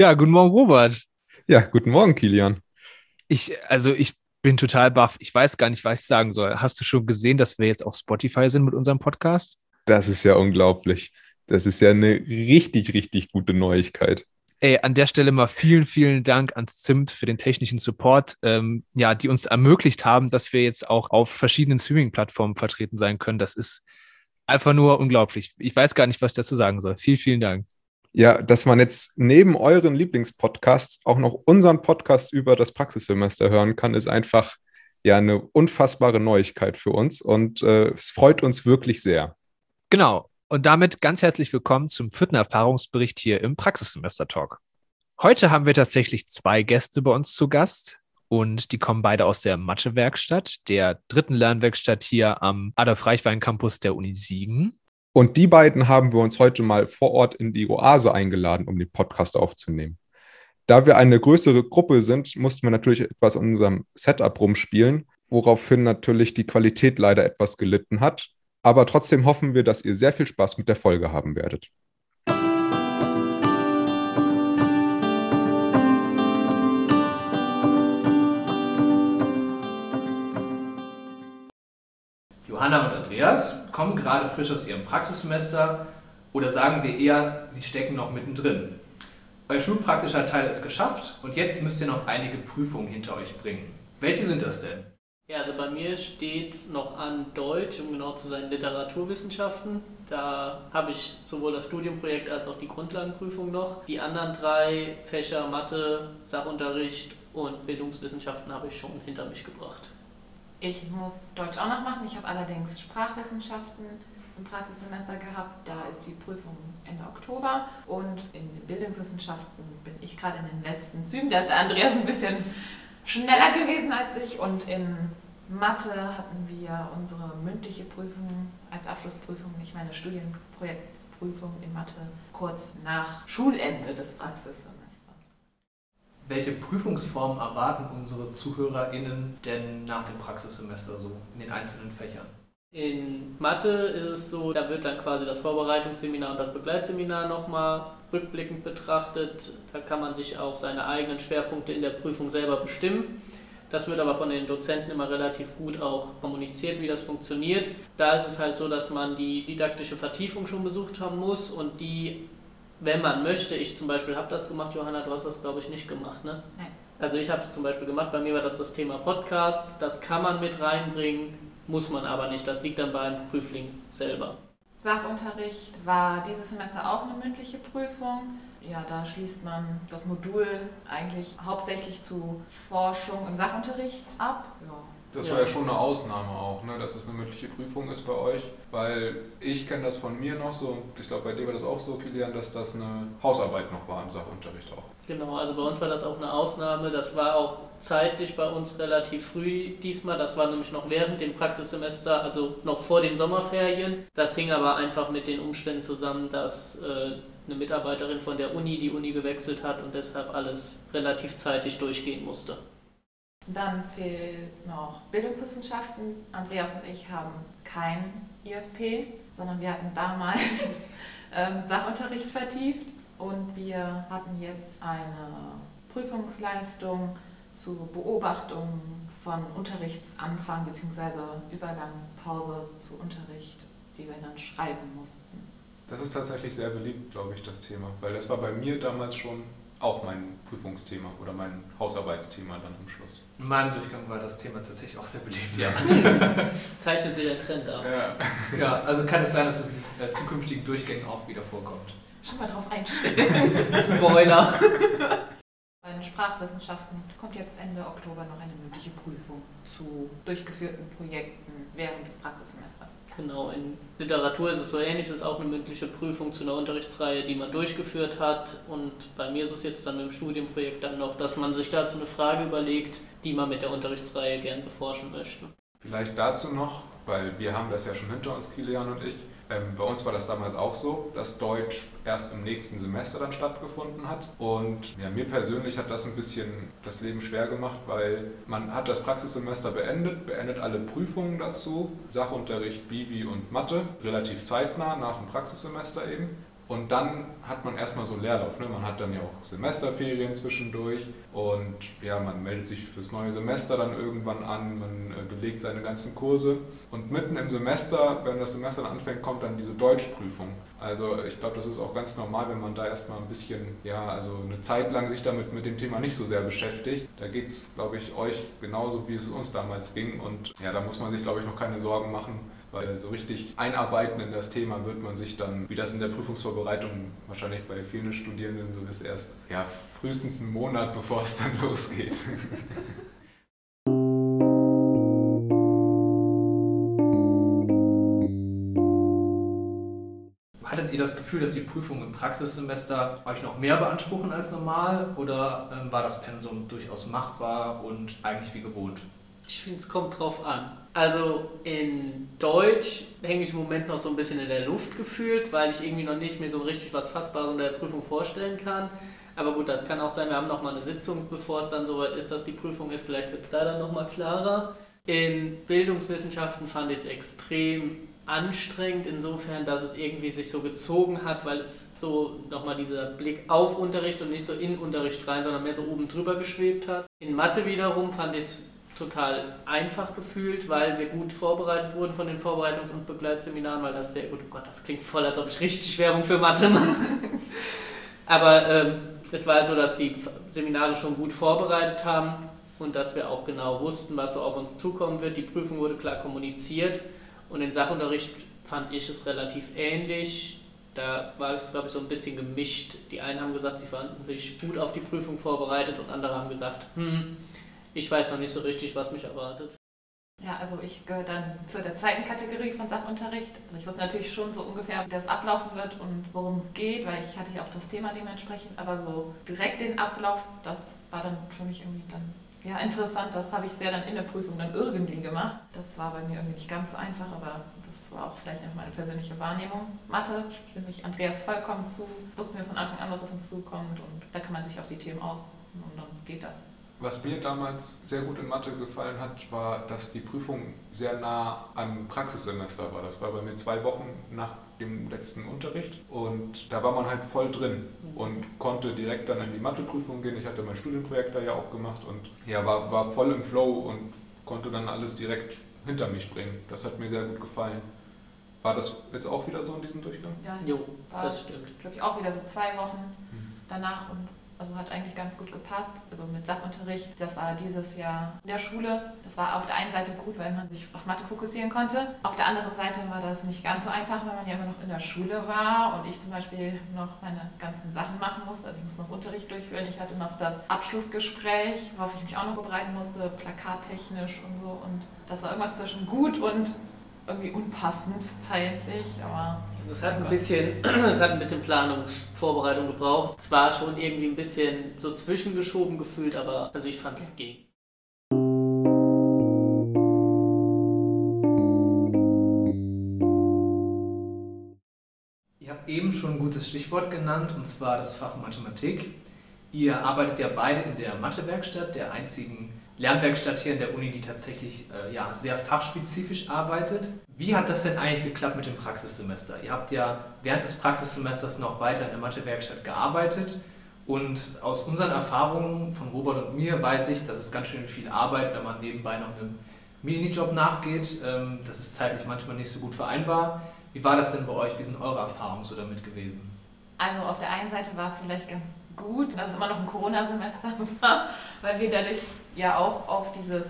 Ja, guten Morgen, Robert. Ja, guten Morgen, Kilian. Ich, also ich bin total baff. Ich weiß gar nicht, was ich sagen soll. Hast du schon gesehen, dass wir jetzt auf Spotify sind mit unserem Podcast? Das ist ja unglaublich. Das ist ja eine richtig, richtig gute Neuigkeit. Ey, an der Stelle mal vielen, vielen Dank ans Zimt für den technischen Support, ähm, ja, die uns ermöglicht haben, dass wir jetzt auch auf verschiedenen Streaming-Plattformen vertreten sein können. Das ist einfach nur unglaublich. Ich weiß gar nicht, was ich dazu sagen soll. Vielen, vielen Dank. Ja, dass man jetzt neben euren Lieblingspodcasts auch noch unseren Podcast über das Praxissemester hören kann, ist einfach ja eine unfassbare Neuigkeit für uns und äh, es freut uns wirklich sehr. Genau. Und damit ganz herzlich willkommen zum vierten Erfahrungsbericht hier im Praxissemester Talk. Heute haben wir tatsächlich zwei Gäste bei uns zu Gast und die kommen beide aus der Mathe-Werkstatt, der dritten Lernwerkstatt hier am Adolf-Reichwein-Campus der Uni Siegen. Und die beiden haben wir uns heute mal vor Ort in die Oase eingeladen, um den Podcast aufzunehmen. Da wir eine größere Gruppe sind, mussten wir natürlich etwas an unserem Setup rumspielen, woraufhin natürlich die Qualität leider etwas gelitten hat. Aber trotzdem hoffen wir, dass ihr sehr viel Spaß mit der Folge haben werdet. Johanna und Andreas kommen gerade frisch aus ihrem Praxissemester oder sagen wir eher, sie stecken noch mittendrin. Euer schulpraktischer Teil ist geschafft und jetzt müsst ihr noch einige Prüfungen hinter euch bringen. Welche sind das denn? Ja, also bei mir steht noch an Deutsch, um genau zu sein, Literaturwissenschaften. Da habe ich sowohl das Studienprojekt als auch die Grundlagenprüfung noch. Die anderen drei Fächer Mathe, Sachunterricht und Bildungswissenschaften habe ich schon hinter mich gebracht. Ich muss Deutsch auch noch machen. Ich habe allerdings Sprachwissenschaften im Praxissemester gehabt. Da ist die Prüfung Ende Oktober. Und in Bildungswissenschaften bin ich gerade in den letzten Zügen. Da ist der Andreas ein bisschen schneller gewesen als ich. Und in Mathe hatten wir unsere mündliche Prüfung als Abschlussprüfung, nicht meine Studienprojektsprüfung in Mathe, kurz nach Schulende des Praxissemesters. Welche Prüfungsformen erwarten unsere ZuhörerInnen denn nach dem Praxissemester so in den einzelnen Fächern? In Mathe ist es so, da wird dann quasi das Vorbereitungsseminar und das Begleitseminar nochmal rückblickend betrachtet. Da kann man sich auch seine eigenen Schwerpunkte in der Prüfung selber bestimmen. Das wird aber von den Dozenten immer relativ gut auch kommuniziert, wie das funktioniert. Da ist es halt so, dass man die didaktische Vertiefung schon besucht haben muss und die, wenn man möchte, ich zum Beispiel habe das gemacht, Johanna, du hast das glaube ich nicht gemacht, ne? Nein. Also ich habe es zum Beispiel gemacht, bei mir war das das Thema Podcasts, das kann man mit reinbringen, muss man aber nicht, das liegt dann beim Prüfling selber. Sachunterricht war dieses Semester auch eine mündliche Prüfung. Ja, da schließt man das Modul eigentlich hauptsächlich zu Forschung im Sachunterricht ab. Ja. Das Ja. war ja schon eine Ausnahme auch, ne, dass es eine mündliche Prüfung ist bei euch, weil ich kenne das von mir noch so, und ich glaube bei dir war das auch so, Kilian, dass das eine Hausarbeit noch war im Sachunterricht auch. Genau, also bei uns war das auch eine Ausnahme. Das war auch zeitlich bei uns relativ früh diesmal. Das war nämlich noch während dem Praxissemester, also noch vor den Sommerferien. Das hing aber einfach mit den Umständen zusammen, dass äh, eine Mitarbeiterin von der Uni die Uni gewechselt hat und deshalb alles relativ zeitig durchgehen musste. Dann fehlt noch Bildungswissenschaften. Andreas und ich haben kein IFP, sondern wir hatten damals ähm, Sachunterricht vertieft und wir hatten jetzt eine Prüfungsleistung zur Beobachtung von Unterrichtsanfang bzw. Übergang, Pause zu Unterricht, die wir dann schreiben mussten. Das ist tatsächlich sehr beliebt, glaube ich, das Thema, weil das war bei mir damals schon auch mein Prüfungsthema oder mein Hausarbeitsthema dann am Schluss. In meinem Durchgang war das Thema tatsächlich auch sehr beliebt, ja. Zeichnet sich ein Trend ab. Ja. ja, also kann es sein, dass es in äh, zukünftigen Durchgängen auch wieder vorkommt. Schon mal drauf einstellen. Spoiler! Sprachwissenschaften kommt jetzt Ende Oktober noch eine mündliche Prüfung zu durchgeführten Projekten während des Praxissemesters. Genau, in Literatur ist es so ähnlich, es ist auch eine mündliche Prüfung zu einer Unterrichtsreihe, die man durchgeführt hat. Und bei mir ist es jetzt dann mit dem Studienprojekt dann noch, dass man sich dazu eine Frage überlegt, die man mit der Unterrichtsreihe gern beforschen möchte. Vielleicht dazu noch, weil wir haben das ja schon hinter uns, Kilian und ich. Ähm, bei uns war das damals auch so, dass Deutsch erst im nächsten Semester dann stattgefunden hat. Und ja, mir persönlich hat das ein bisschen das Leben schwer gemacht, weil man hat das Praxissemester beendet, beendet alle Prüfungen dazu, Sachunterricht, Bibi und Mathe, relativ zeitnah nach dem Praxissemester eben. Und dann hat man erstmal so Leerlauf. Ne? Man hat dann ja auch Semesterferien zwischendurch und ja, man meldet sich fürs neue Semester dann irgendwann an, man äh, belegt seine ganzen Kurse. Und mitten im Semester, wenn das Semester dann anfängt, kommt dann diese Deutschprüfung. Also ich glaube, das ist auch ganz normal, wenn man da erstmal ein bisschen, ja, also eine Zeit lang sich damit mit dem Thema nicht so sehr beschäftigt. Da geht es, glaube ich, euch genauso, wie es uns damals ging. Und ja, da muss man sich, glaube ich, noch keine Sorgen machen, weil so richtig einarbeiten in das Thema wird man sich dann, wie das in der Prüfungsvorbereitung wahrscheinlich bei vielen Studierenden so ist, erst ja, frühestens einen Monat, bevor es dann losgeht. Hattet ihr das Gefühl, dass die Prüfungen im Praxissemester euch noch mehr beanspruchen als normal oder ähm, war das Pensum durchaus machbar und eigentlich wie gewohnt? Ich finde, es kommt drauf an. Also in Deutsch hänge ich im Moment noch so ein bisschen in der Luft gefühlt, weil ich irgendwie noch nicht mehr so richtig was Fassbares in der Prüfung vorstellen kann. Aber gut, das kann auch sein, wir haben noch mal eine Sitzung, bevor es dann soweit ist, dass die Prüfung ist. Vielleicht wird es da dann noch mal klarer. In Bildungswissenschaften fand ich es extrem anstrengend, insofern, dass es irgendwie sich so gezogen hat, weil es so nochmal dieser Blick auf Unterricht und nicht so in Unterricht rein, sondern mehr so oben drüber geschwebt hat. In Mathe wiederum fand ich es total einfach gefühlt, weil wir gut vorbereitet wurden von den Vorbereitungs- und Begleitseminaren, weil das sehr gut, oh Gott, das klingt voll, als ob ich richtig Werbung für Mathe mache. Aber ähm, es war halt so, dass die Seminare schon gut vorbereitet haben und dass wir auch genau wussten, was so auf uns zukommen wird. Die Prüfung wurde klar kommuniziert und in Sachunterricht fand ich es relativ ähnlich. Da war es, glaube ich, so ein bisschen gemischt. Die einen haben gesagt, sie fanden sich gut auf die Prüfung vorbereitet und andere haben gesagt, hm, ich weiß noch nicht so richtig, was mich erwartet. Ja, also ich gehöre dann zu der zweiten Kategorie von Sachunterricht. Also ich wusste natürlich schon so ungefähr, wie das ablaufen wird und worum es geht, weil ich hatte ja auch das Thema dementsprechend, aber so direkt den Ablauf, das war dann für mich irgendwie dann ja interessant. Das habe ich sehr dann in der Prüfung dann irgendwie gemacht. Das war bei mir irgendwie nicht ganz so einfach, aber das war auch vielleicht noch meine persönliche Wahrnehmung. Mathe stimme ich Andreas vollkommen zu, wussten wir von Anfang an, was auf uns zukommt und da kann man sich auf die Themen aus und dann geht das. Was mir damals sehr gut in Mathe gefallen hat, war, dass die Prüfung sehr nah am Praxissemester war. Das war bei mir zwei Wochen nach dem letzten Unterricht und da war man halt voll drin und konnte direkt dann in die Matheprüfung gehen. Ich hatte mein Studienprojekt da ja auch gemacht und ja, war, war voll im Flow und konnte dann alles direkt hinter mich bringen. Das hat mir sehr gut gefallen. War das jetzt auch wieder so in diesem Durchgang? Ja, Jo, war, das stimmt. glaube ich, auch wieder so zwei Wochen danach und also hat eigentlich ganz gut gepasst. Also mit Sachunterricht, das war dieses Jahr in der Schule. Das war auf der einen Seite gut, weil man sich auf Mathe fokussieren konnte. Auf der anderen Seite war das nicht ganz so einfach, weil man ja immer noch in der Schule war und ich zum Beispiel noch meine ganzen Sachen machen musste. Also ich musste noch Unterricht durchführen. Ich hatte noch das Abschlussgespräch, worauf ich mich auch noch vorbereiten musste, plakattechnisch und so. Und das war irgendwas zwischen gut und irgendwie unpassend zeitlich, aber Also es hat ein bisschen, es hat ein bisschen Planungsvorbereitung gebraucht. Es war schon irgendwie ein bisschen so zwischengeschoben gefühlt, aber also ich fand es ging. Ihr habt eben schon ein gutes Stichwort genannt, und zwar das Fach Mathematik. Ihr arbeitet ja beide in der Mathewerkstatt, der einzigen Lernwerkstatt hier in der Uni, die tatsächlich äh, ja, sehr fachspezifisch arbeitet. Wie hat das denn eigentlich geklappt mit dem Praxissemester? Ihr habt ja während des Praxissemesters noch weiter in der Mathewerkstatt gearbeitet und aus unseren Erfahrungen von Robert und mir weiß ich, dass es ganz schön viel Arbeit, wenn man nebenbei noch einem Minijob nachgeht. Ähm, das ist zeitlich manchmal nicht so gut vereinbar. Wie war das denn bei euch? Wie sind eure Erfahrungen so damit gewesen? Also auf der einen Seite war es vielleicht ganz gut, dass es immer noch ein Corona-Semester war, weil wir dadurch ja auch auf dieses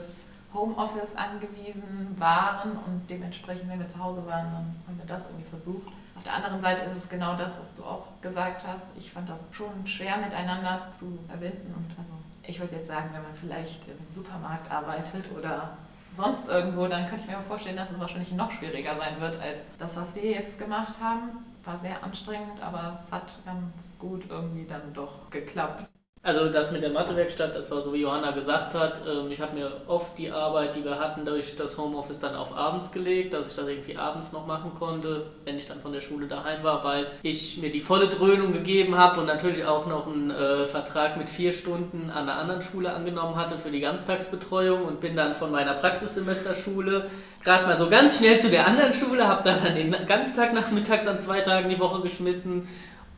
Homeoffice angewiesen waren und dementsprechend, wenn wir zu Hause waren, dann haben wir das irgendwie versucht. Auf der anderen Seite ist es genau das, was du auch gesagt hast. Ich fand das schon schwer miteinander zu verbinden und also ich würde jetzt sagen, wenn man vielleicht im Supermarkt arbeitet oder sonst irgendwo, dann könnte ich mir vorstellen, dass es wahrscheinlich noch schwieriger sein wird als das, was wir jetzt gemacht haben. War sehr anstrengend, aber es hat ganz gut irgendwie dann doch geklappt. Also das mit der Mathewerkstatt, das war so wie Johanna gesagt hat, ähm, ich habe mir oft die Arbeit, die wir hatten, durch das Homeoffice dann auf abends gelegt, dass ich das irgendwie abends noch machen konnte, wenn ich dann von der Schule daheim war, weil ich mir die volle Dröhnung gegeben habe und natürlich auch noch einen äh, Vertrag mit vier Stunden an einer anderen Schule angenommen hatte für die Ganztagsbetreuung und bin dann von meiner Praxissemesterschule gerade mal so ganz schnell zu der anderen Schule, habe da dann den Ganztag nachmittags an zwei Tagen die Woche geschmissen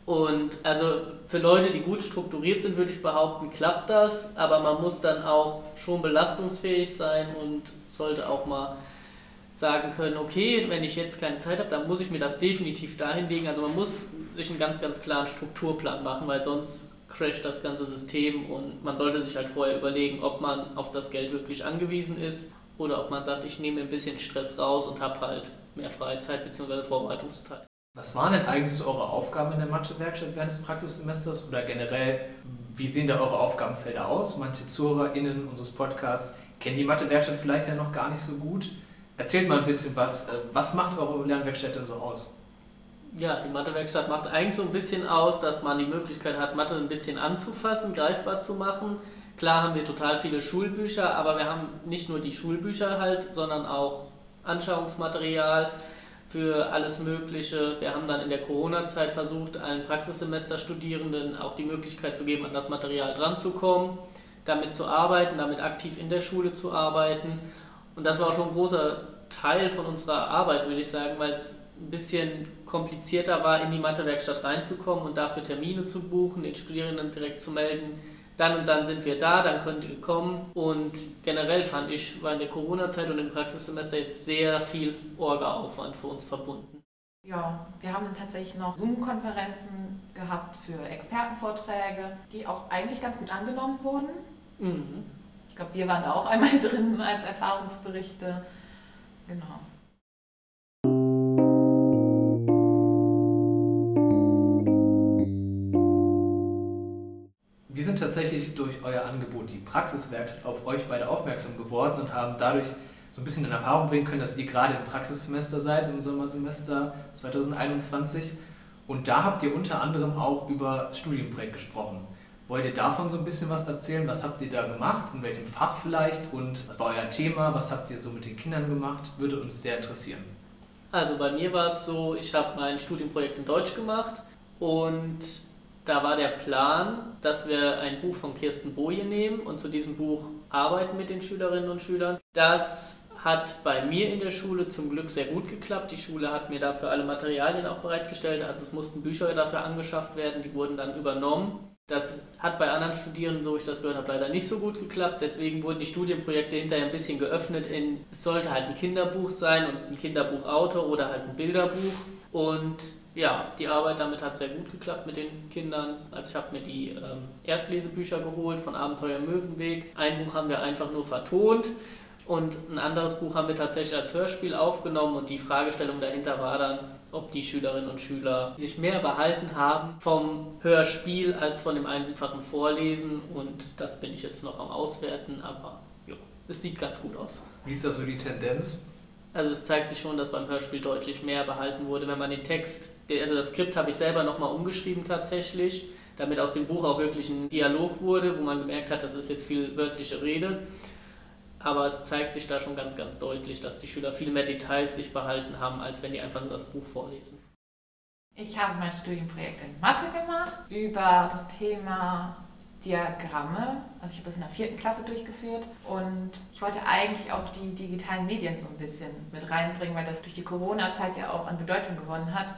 Und also für Leute, die gut strukturiert sind, würde ich behaupten, klappt das, aber man muss dann auch schon belastungsfähig sein und sollte auch mal sagen können, okay, wenn ich jetzt keine Zeit habe, dann muss ich mir das definitiv dahin legen. Also man muss sich einen ganz, ganz klaren Strukturplan machen, weil sonst crasht das ganze System und man sollte sich halt vorher überlegen, ob man auf das Geld wirklich angewiesen ist oder ob man sagt, ich nehme ein bisschen Stress raus und habe halt mehr Freizeit bzw. Vorbereitungszeit. Was waren denn eigentlich so eure Aufgaben in der Mathe-Werkstatt während des Praxissemesters oder generell, wie sehen da eure Aufgabenfelder aus? Manche ZuhörerInnen unseres Podcasts kennen die Mathe-Werkstatt vielleicht ja noch gar nicht so gut. Erzählt mal ein bisschen was. Äh, was macht eure Lernwerkstatt denn so aus? Ja, die Mathewerkstatt macht eigentlich so ein bisschen aus, dass man die Möglichkeit hat, Mathe ein bisschen anzufassen, greifbar zu machen. Klar haben wir total viele Schulbücher, aber wir haben nicht nur die Schulbücher halt, sondern auch Anschauungsmaterial für alles Mögliche. Wir haben dann in der Corona-Zeit versucht, allen Praxissemesterstudierenden auch die Möglichkeit zu geben, an das Material dranzukommen, damit zu arbeiten, damit aktiv in der Schule zu arbeiten. Und das war auch schon ein großer Teil von unserer Arbeit, würde ich sagen, weil es ein bisschen komplizierter war, in die Mathewerkstatt reinzukommen und dafür Termine zu buchen, den Studierenden direkt zu melden, dann und dann sind wir da, dann könnt ihr kommen. Und generell fand ich, war in der Corona-Zeit und im Praxissemester jetzt sehr viel Orga-Aufwand für uns verbunden. Ja, wir haben tatsächlich noch Zoom-Konferenzen gehabt für Expertenvorträge, die auch eigentlich ganz gut angenommen wurden. Mhm. Ich glaube, wir waren da auch einmal drin als Erfahrungsberichte. Genau. Tatsächlich durch euer Angebot, die Praxiswerkstatt, auf euch beide aufmerksam geworden und haben dadurch so ein bisschen in Erfahrung bringen können, dass ihr gerade im Praxissemester seid, im Sommersemester 2021. Und da habt ihr unter anderem auch über Studienprojekt gesprochen. Wollt ihr davon so ein bisschen was erzählen? Was habt ihr da gemacht? In welchem Fach vielleicht? Und was war euer Thema? Was habt ihr so mit den Kindern gemacht? Würde uns sehr interessieren. Also bei mir war es so, ich habe mein Studienprojekt in Deutsch gemacht und da war der Plan, dass wir ein Buch von Kirsten Boje nehmen und zu diesem Buch arbeiten mit den Schülerinnen und Schülern. Das hat bei mir in der Schule zum Glück sehr gut geklappt. Die Schule hat mir dafür alle Materialien auch bereitgestellt. Also es mussten Bücher dafür angeschafft werden, die wurden dann übernommen. Das hat bei anderen Studierenden, so ich das gehört habe, leider nicht so gut geklappt. Deswegen wurden die Studienprojekte hinterher ein bisschen geöffnet in, es sollte halt ein Kinderbuch sein und ein Kinderbuchautor oder halt ein Bilderbuch. Und ja, die Arbeit damit hat sehr gut geklappt mit den Kindern. Also ich habe mir die ähm, Erstlesebücher geholt von Abenteuer Möwenweg. Ein Buch haben wir einfach nur vertont und ein anderes Buch haben wir tatsächlich als Hörspiel aufgenommen und die Fragestellung dahinter war dann, ob die Schülerinnen und Schüler sich mehr behalten haben vom Hörspiel als von dem einfachen Vorlesen und das bin ich jetzt noch am Auswerten, aber jo, es sieht ganz gut aus. Wie ist da so die Tendenz? Also es zeigt sich schon, dass beim Hörspiel deutlich mehr behalten wurde, wenn man den Text, also das Skript habe ich selber nochmal umgeschrieben tatsächlich, damit aus dem Buch auch wirklich ein Dialog wurde, wo man gemerkt hat, das ist jetzt viel wörtliche Rede. Aber es zeigt sich da schon ganz, ganz deutlich, dass die Schüler viel mehr Details sich behalten haben, als wenn die einfach nur das Buch vorlesen. Ich habe mein Studienprojekt in Mathe gemacht über das Thema Diagramme. Also ich habe das in der vierten Klasse durchgeführt und ich wollte eigentlich auch die digitalen Medien so ein bisschen mit reinbringen, weil das durch die Corona-Zeit ja auch an Bedeutung gewonnen hat.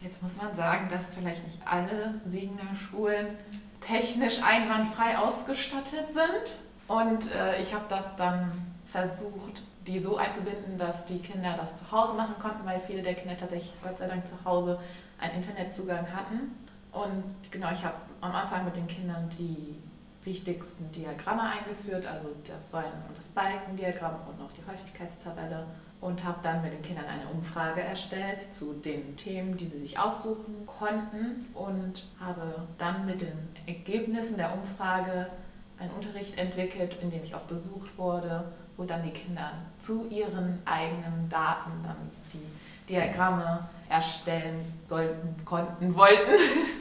Jetzt muss man sagen, dass vielleicht nicht alle Siegener Schulen technisch einwandfrei ausgestattet sind. Und äh, ich habe das dann versucht, die so einzubinden, dass die Kinder das zu Hause machen konnten, weil viele der Kinder tatsächlich Gott sei Dank zu Hause einen Internetzugang hatten. Und genau, ich habe am Anfang mit den Kindern die wichtigsten Diagramme eingeführt, also das Säulen- und das Balkendiagramm und auch die Häufigkeitstabelle und habe dann mit den Kindern eine Umfrage erstellt zu den Themen, die sie sich aussuchen konnten und habe dann mit den Ergebnissen der Umfrage einen Unterricht entwickelt, in dem ich auch besucht wurde, wo dann die Kinder zu ihren eigenen Daten dann die Diagramme erstellen sollten, konnten, wollten.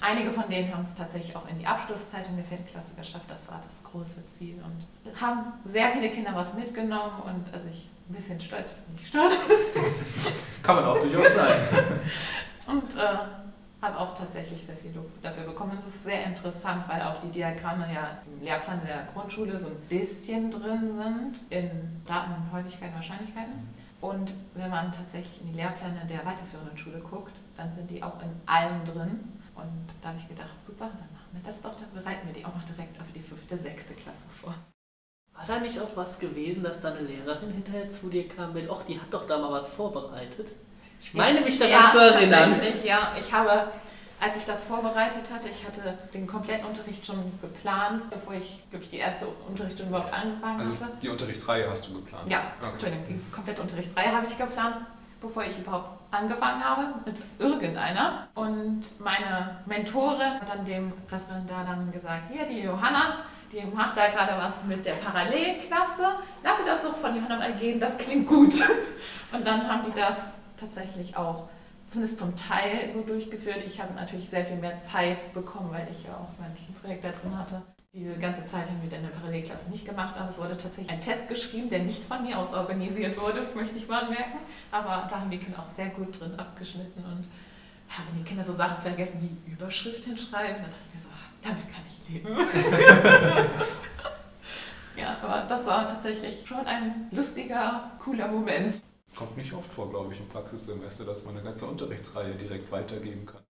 Einige von denen haben es tatsächlich auch in die Abschlusszeitung der vierten Klasse geschafft. Das war das große Ziel. Und es haben sehr viele Kinder was mitgenommen und also ich ein bisschen stolz bin ich schon. Kann man auch durchaus sein. und äh, habe auch tatsächlich sehr viel Lob dafür bekommen. Es ist sehr interessant, weil auch die Diagramme ja im Lehrplan der Grundschule so ein bisschen drin sind in Daten, Häufigkeiten, Wahrscheinlichkeiten. Und wenn man tatsächlich in die Lehrpläne der weiterführenden Schule guckt, dann sind die auch in allem drin. Und da habe ich gedacht, super, dann machen wir das doch, dann bereiten wir die auch noch direkt auf die fünfte, sechste Klasse vor. War da nicht auch was gewesen, dass da eine Lehrerin hinterher zu dir kam mit, ach, die hat doch da mal was vorbereitet? Ich meine mich daran ja, zu erinnern. tatsächlich, Ja, ich habe, als ich das vorbereitet hatte, ich hatte den kompletten Unterricht schon geplant, bevor ich, glaube ich, die erste Unterrichtsstunde überhaupt angefangen Also hatte. die Unterrichtsreihe hast du geplant? Ja, Okay. Entschuldigung, die komplette Unterrichtsreihe habe ich geplant, bevor ich überhaupt angefangen habe mit irgendeiner. Und meine Mentorin hat dann dem Referendar dann gesagt, hier, die Johanna, die macht da gerade was mit der Parallelklasse. Lass sie das doch von Johanna mal gehen, das klingt gut. Und dann haben die das tatsächlich auch zumindest zum Teil so durchgeführt. Ich habe natürlich sehr viel mehr Zeit bekommen, weil ich ja auch mein Projekt da drin hatte. Diese ganze Zeit haben wir dann in der Parallelklasse nicht gemacht, aber es wurde tatsächlich ein Test geschrieben, der nicht von mir aus organisiert wurde, möchte ich mal anmerken. Aber da haben die Kinder auch sehr gut drin abgeschnitten und ja, wenn die Kinder so Sachen vergessen wie Überschrift hinschreiben, dann dachte ich mir so, ah, damit kann ich leben. ja, aber das war tatsächlich schon ein lustiger, cooler Moment. Es kommt nicht oft vor, glaube ich, im Praxissemester, dass man eine ganze Unterrichtsreihe direkt weitergeben kann.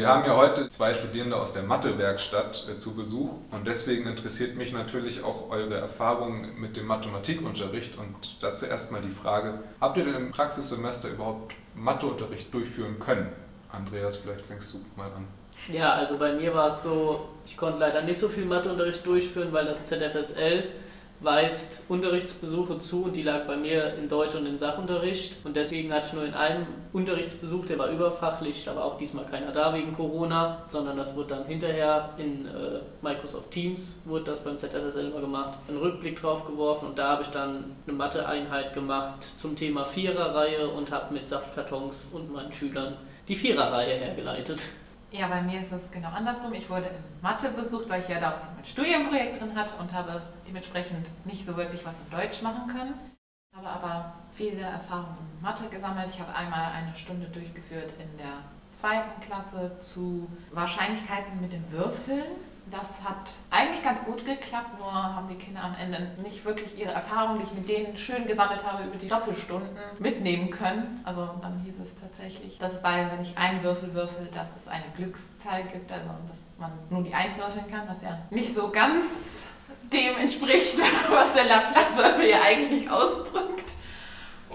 Wir haben ja heute zwei Studierende aus der Mathewerkstatt äh, zu Besuch und deswegen interessiert mich natürlich auch eure Erfahrungen mit dem Mathematikunterricht und dazu erstmal die Frage, habt ihr denn im Praxissemester überhaupt Matheunterricht durchführen können? Andreas, vielleicht fängst du mal an. Ja, also bei mir war es so, ich konnte leider nicht so viel Matheunterricht durchführen, weil das ZFSL weist Unterrichtsbesuche zu und die lag bei mir in Deutsch und in Sachunterricht. Und deswegen hatte ich nur in einem Unterrichtsbesuch, der war überfachlich, war auch diesmal keiner da wegen Corona, sondern das wurde dann hinterher in äh, Microsoft Teams, wurde das beim ZFSL immer gemacht, einen Rückblick drauf geworfen und da habe ich dann eine Mathe-Einheit gemacht zum Thema Viererreihe und habe mit Saftkartons und meinen Schülern die Viererreihe hergeleitet. Ja, bei mir ist es genau andersrum. Ich wurde in Mathe besucht, weil ich ja da auch mein Studienprojekt drin hatte und habe dementsprechend nicht so wirklich was in Deutsch machen können. Habe aber viele Erfahrungen in Mathe gesammelt. Ich habe einmal eine Stunde durchgeführt in der zweiten Klasse zu Wahrscheinlichkeiten mit den Würfeln. Das hat eigentlich ganz gut geklappt, nur haben die Kinder am Ende nicht wirklich ihre Erfahrungen, die ich mit denen schön gesammelt habe, über die Doppelstunden mitnehmen können. Also dann hieß es tatsächlich, dass bei, wenn ich einen Würfel würfel, dass es eine Glückszahl gibt, also dass man nur die Eins würfeln kann, was ja nicht so ganz dem entspricht, was der Laplace ja eigentlich ausdrückt.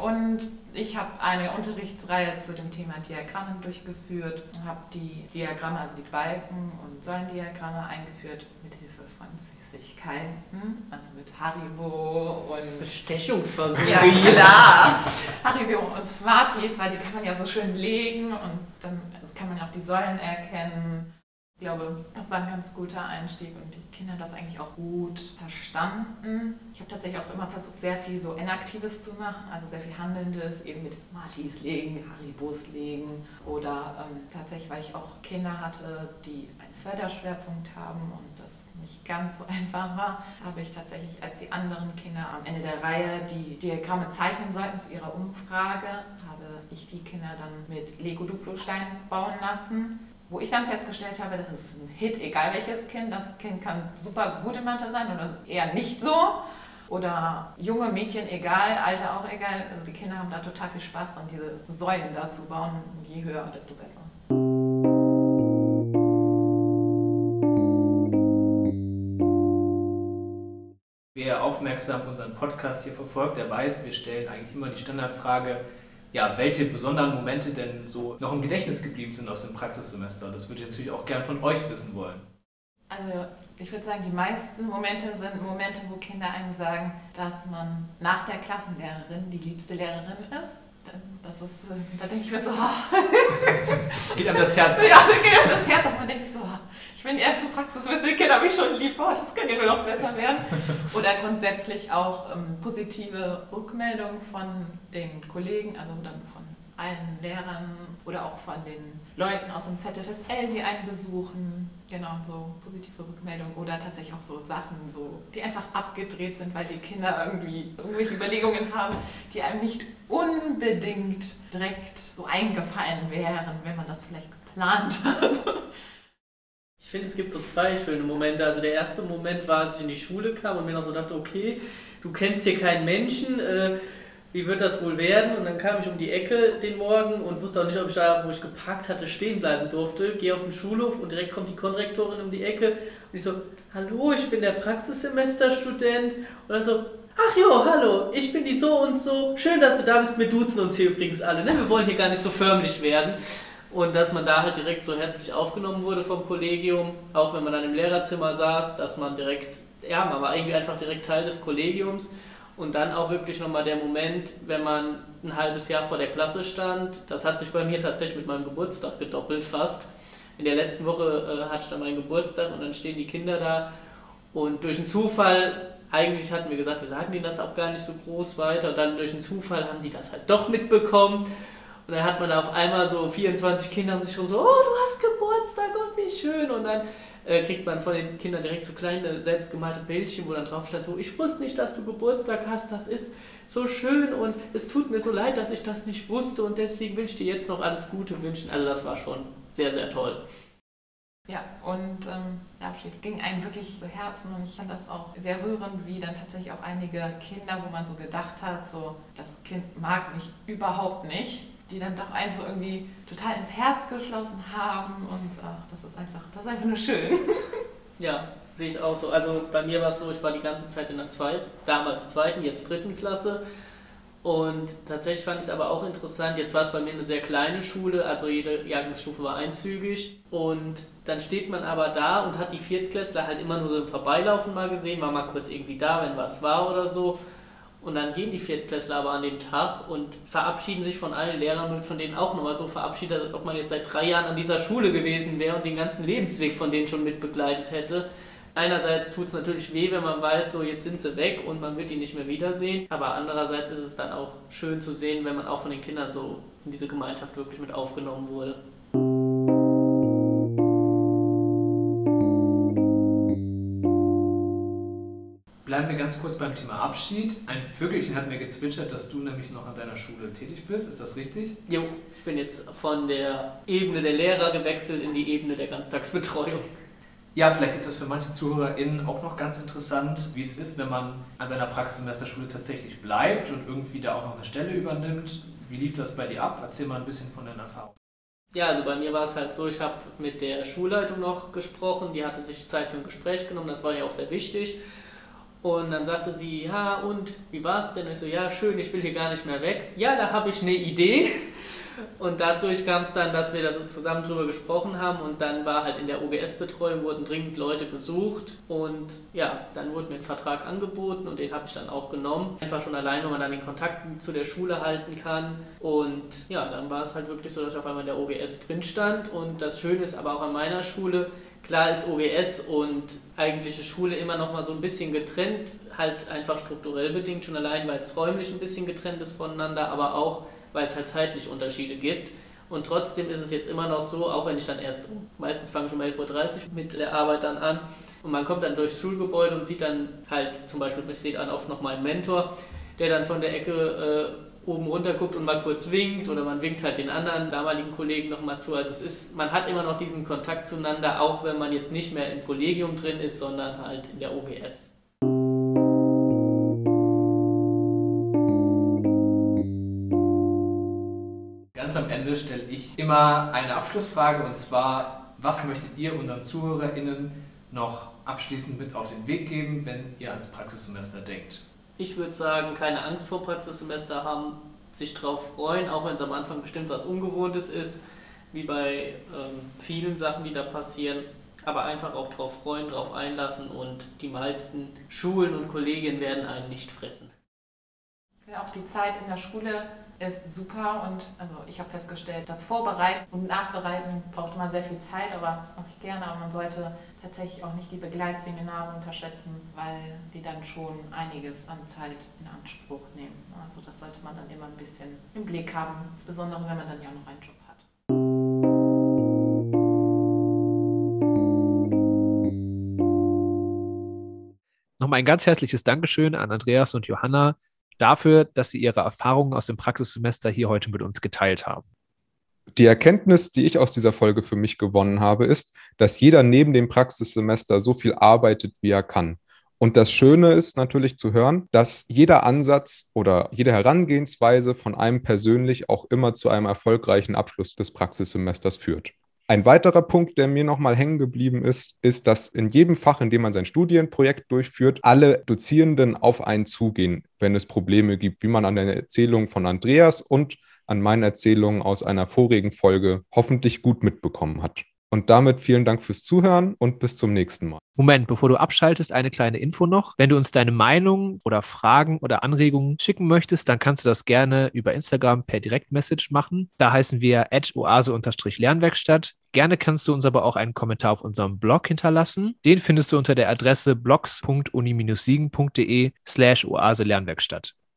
Und ich habe eine Unterrichtsreihe zu dem Thema Diagrammen durchgeführt, habe die Diagramme, also die Balken- und Säulendiagramme eingeführt mit Hilfe von Süßigkeiten, also mit Haribo und Bestechungsversuche. ja, klar. Haribo und Smarties, weil die kann man ja so schön legen und dann kann man ja auch die Säulen erkennen. Ich glaube, das war ein ganz guter Einstieg und die Kinder haben das eigentlich auch gut verstanden. Ich habe tatsächlich auch immer versucht, sehr viel so Inaktives zu machen, also sehr viel Handelndes, eben mit Smarties legen, Haribos legen oder ähm, tatsächlich, weil ich auch Kinder hatte, die einen Förderschwerpunkt haben und das nicht ganz so einfach war, habe ich tatsächlich, als die anderen Kinder am Ende der Reihe die Diagramme zeichnen sollten zu ihrer Umfrage, habe ich die Kinder dann mit Lego-Duplo-Stein bauen lassen. Wo ich dann festgestellt habe, das ist ein Hit, egal welches Kind. Das Kind kann super gut in Mathe sein oder eher nicht so. Oder junge Mädchen, egal, Alter auch egal. Also die Kinder haben da total viel Spaß dran, diese Säulen da zu bauen. Je höher, desto besser. Wer aufmerksam unseren Podcast hier verfolgt, der weiß, wir stellen eigentlich immer die Standardfrage, ja, welche besonderen Momente denn so noch im Gedächtnis geblieben sind aus dem Praxissemester. Das würde ich natürlich auch gern von euch wissen wollen. Also ich würde sagen, die meisten Momente sind Momente, wo Kinder einem sagen, dass man nach der Klassenlehrerin die liebste Lehrerin ist. Das ist, äh, da denke ich mir so, oh, Geht einem das Herz auf. ja, da geht einem das Herz auf. Man denkt sich so, oh, bin die erste Praxiswissen, die Kinder mich schon lieb, oh, das kann ja nur noch besser werden. Oder grundsätzlich auch ähm, positive Rückmeldungen von den Kollegen, also dann von allen Lehrern oder auch von den Leuten aus dem ZFSL, die einen besuchen. Genau, so positive Rückmeldungen oder tatsächlich auch so Sachen, so, die einfach abgedreht sind, weil die Kinder irgendwie irgendwelche Überlegungen haben, die einem nicht unbedingt direkt so eingefallen wären, wenn man das vielleicht geplant hat. Ich finde, es gibt so zwei schöne Momente. Also der erste Moment war, als ich in die Schule kam und mir noch so dachte, okay, du kennst hier keinen Menschen, äh, wie wird das wohl werden? Und dann kam ich um die Ecke den Morgen und wusste auch nicht, ob ich da, wo ich geparkt hatte, stehen bleiben durfte. Gehe auf den Schulhof und direkt kommt die Konrektorin um die Ecke und ich so, hallo, ich bin der Praxissemesterstudent. Und dann so, ach jo, hallo, ich bin die so und so. Schön, dass du da bist. Wir duzen uns hier übrigens alle. Ne? Wir wollen hier gar nicht so förmlich werden. Und dass man da halt direkt so herzlich aufgenommen wurde vom Kollegium, auch wenn man dann im Lehrerzimmer saß, dass man direkt, ja, man war irgendwie einfach direkt Teil des Kollegiums. Und dann auch wirklich nochmal der Moment, wenn man ein halbes Jahr vor der Klasse stand. Das hat sich bei mir tatsächlich mit meinem Geburtstag gedoppelt fast. In der letzten Woche äh, hatte ich dann meinen Geburtstag und dann stehen die Kinder da. Und durch einen Zufall, eigentlich hatten wir gesagt, wir sagen denen das auch gar nicht so groß weiter. Und dann durch einen Zufall haben die das halt doch mitbekommen. Und dann hat man da auf einmal so 24 Kinder um sich rum so, oh, du hast Geburtstag und wie schön. Und dann äh, kriegt man von den Kindern direkt so kleine selbstgemalte Bildchen, wo dann drauf stand, so, ich wusste nicht, dass du Geburtstag hast, das ist so schön und es tut mir so leid, dass ich das nicht wusste und deswegen wünsche ich dir jetzt noch alles Gute wünschen. Also das war schon sehr, sehr toll. Ja, und ähm, der Abschied ging einem wirklich zu Herzen und ich fand das auch sehr rührend, wie dann tatsächlich auch einige Kinder, wo man so gedacht hat, so das Kind mag mich überhaupt nicht, die dann doch einen so irgendwie total ins Herz geschlossen haben und ach, das ist einfach, das ist einfach nur schön. Ja, sehe ich auch so. Also bei mir war es so, ich war die ganze Zeit in der zweiten, damals zweiten, jetzt dritten Klasse. Und tatsächlich fand ich es aber auch interessant. Jetzt war es bei mir eine sehr kleine Schule, also jede Jahrgangsstufe war einzügig. Und dann steht man aber da und hat die Viertklässler halt immer nur so im Vorbeilaufen mal gesehen, war mal kurz irgendwie da, wenn was war oder so. Und dann gehen die Viertklässler aber an dem Tag und verabschieden sich von allen Lehrern und von denen auch nochmal so verabschiedet, als ob man jetzt seit drei Jahren an dieser Schule gewesen wäre und den ganzen Lebensweg von denen schon mitbegleitet hätte. Einerseits tut es natürlich weh, wenn man weiß, so jetzt sind sie weg und man wird die nicht mehr wiedersehen. Aber andererseits ist es dann auch schön zu sehen, wenn man auch von den Kindern so in diese Gemeinschaft wirklich mit aufgenommen wurde. Bleiben wir ganz kurz beim Thema Abschied. Ein Vögelchen hat mir gezwitschert, dass du nämlich noch an deiner Schule tätig bist. Ist das richtig? Jo, ich bin jetzt von der Ebene der Lehrer gewechselt in die Ebene der Ganztagsbetreuung. Ja, vielleicht ist das für manche ZuhörerInnen auch noch ganz interessant, wie es ist, wenn man an seiner Praxissemesterschule tatsächlich bleibt und irgendwie da auch noch eine Stelle übernimmt. Wie lief das bei dir ab? Erzähl mal ein bisschen von deinen Erfahrungen. Ja, also bei mir war es halt so, ich habe mit der Schulleitung noch gesprochen, die hatte sich Zeit für ein Gespräch genommen, das war ja auch sehr wichtig. Und dann sagte sie, ja und, wie war es denn? Und ich so, ja schön, ich will hier gar nicht mehr weg. Ja, da habe ich eine Idee. Und dadurch kam es dann, dass wir da zusammen drüber gesprochen haben und dann war halt in der OGS-Betreuung wurden dringend Leute gesucht und ja, dann wurde mir ein Vertrag angeboten und den habe ich dann auch genommen. Einfach schon allein, wenn man dann den Kontakt zu der Schule halten kann und ja, dann war es halt wirklich so, dass ich auf einmal in der OGS drin stand und das Schöne ist aber auch an meiner Schule, Klar ist OGS und eigentliche Schule immer noch mal so ein bisschen getrennt, halt einfach strukturell bedingt, schon allein, weil es räumlich ein bisschen getrennt ist voneinander, aber auch, weil es halt zeitlich Unterschiede gibt. Und trotzdem ist es jetzt immer noch so, auch wenn ich dann erst, meistens fange ich um 11.30 Uhr mit der Arbeit dann an und man kommt dann durchs Schulgebäude und sieht dann halt zum Beispiel, ich sehe dann oft noch meinen Mentor, der dann von der Ecke äh, oben runter guckt und mal kurz winkt oder man winkt halt den anderen damaligen Kollegen nochmal zu. Also es ist, man hat immer noch diesen Kontakt zueinander, auch wenn man jetzt nicht mehr im Kollegium drin ist, sondern halt in der OGS. Ganz am Ende stelle ich immer eine Abschlussfrage und zwar, was möchtet ihr unseren ZuhörerInnen noch abschließend mit auf den Weg geben, wenn ihr ans Praxissemester denkt? Ich würde sagen, keine Angst vor Praxissemester haben, sich darauf freuen, auch wenn es am Anfang bestimmt was Ungewohntes ist, wie bei ähm, vielen Sachen, die da passieren, aber einfach auch darauf freuen, darauf einlassen und die meisten Schulen und Kollegien werden einen nicht fressen. Auch die Zeit in der Schule ist super und also ich habe festgestellt, das Vorbereiten und Nachbereiten braucht immer sehr viel Zeit, aber das mache ich gerne. Aber man sollte tatsächlich auch nicht die Begleitseminare unterschätzen, weil die dann schon einiges an Zeit in Anspruch nehmen. Also das sollte man dann immer ein bisschen im Blick haben, insbesondere wenn man dann ja noch einen Job hat. Nochmal ein ganz herzliches Dankeschön an Andreas und Johanna dafür, dass Sie Ihre Erfahrungen aus dem Praxissemester hier heute mit uns geteilt haben. Die Erkenntnis, die ich aus dieser Folge für mich gewonnen habe, ist, dass jeder neben dem Praxissemester so viel arbeitet, wie er kann. Und das Schöne ist natürlich zu hören, dass jeder Ansatz oder jede Herangehensweise von einem persönlich auch immer zu einem erfolgreichen Abschluss des Praxissemesters führt. Ein weiterer Punkt, der mir nochmal hängen geblieben ist, ist, dass in jedem Fach, in dem man sein Studienprojekt durchführt, alle Dozierenden auf einen zugehen, wenn es Probleme gibt, wie man an der Erzählung von Andreas und an meinen Erzählungen aus einer vorigen Folge hoffentlich gut mitbekommen hat. Und damit vielen Dank fürs Zuhören und bis zum nächsten Mal. Moment, bevor du abschaltest, eine kleine Info noch. Wenn du uns deine Meinung oder Fragen oder Anregungen schicken möchtest, dann kannst du das gerne über Instagram per Direktmessage machen. Da heißen wir oase-lernwerkstatt. Gerne kannst du uns aber auch einen Kommentar auf unserem Blog hinterlassen. Den findest du unter der Adresse blogs.uni-siegen.de slash oase-lernwerkstatt.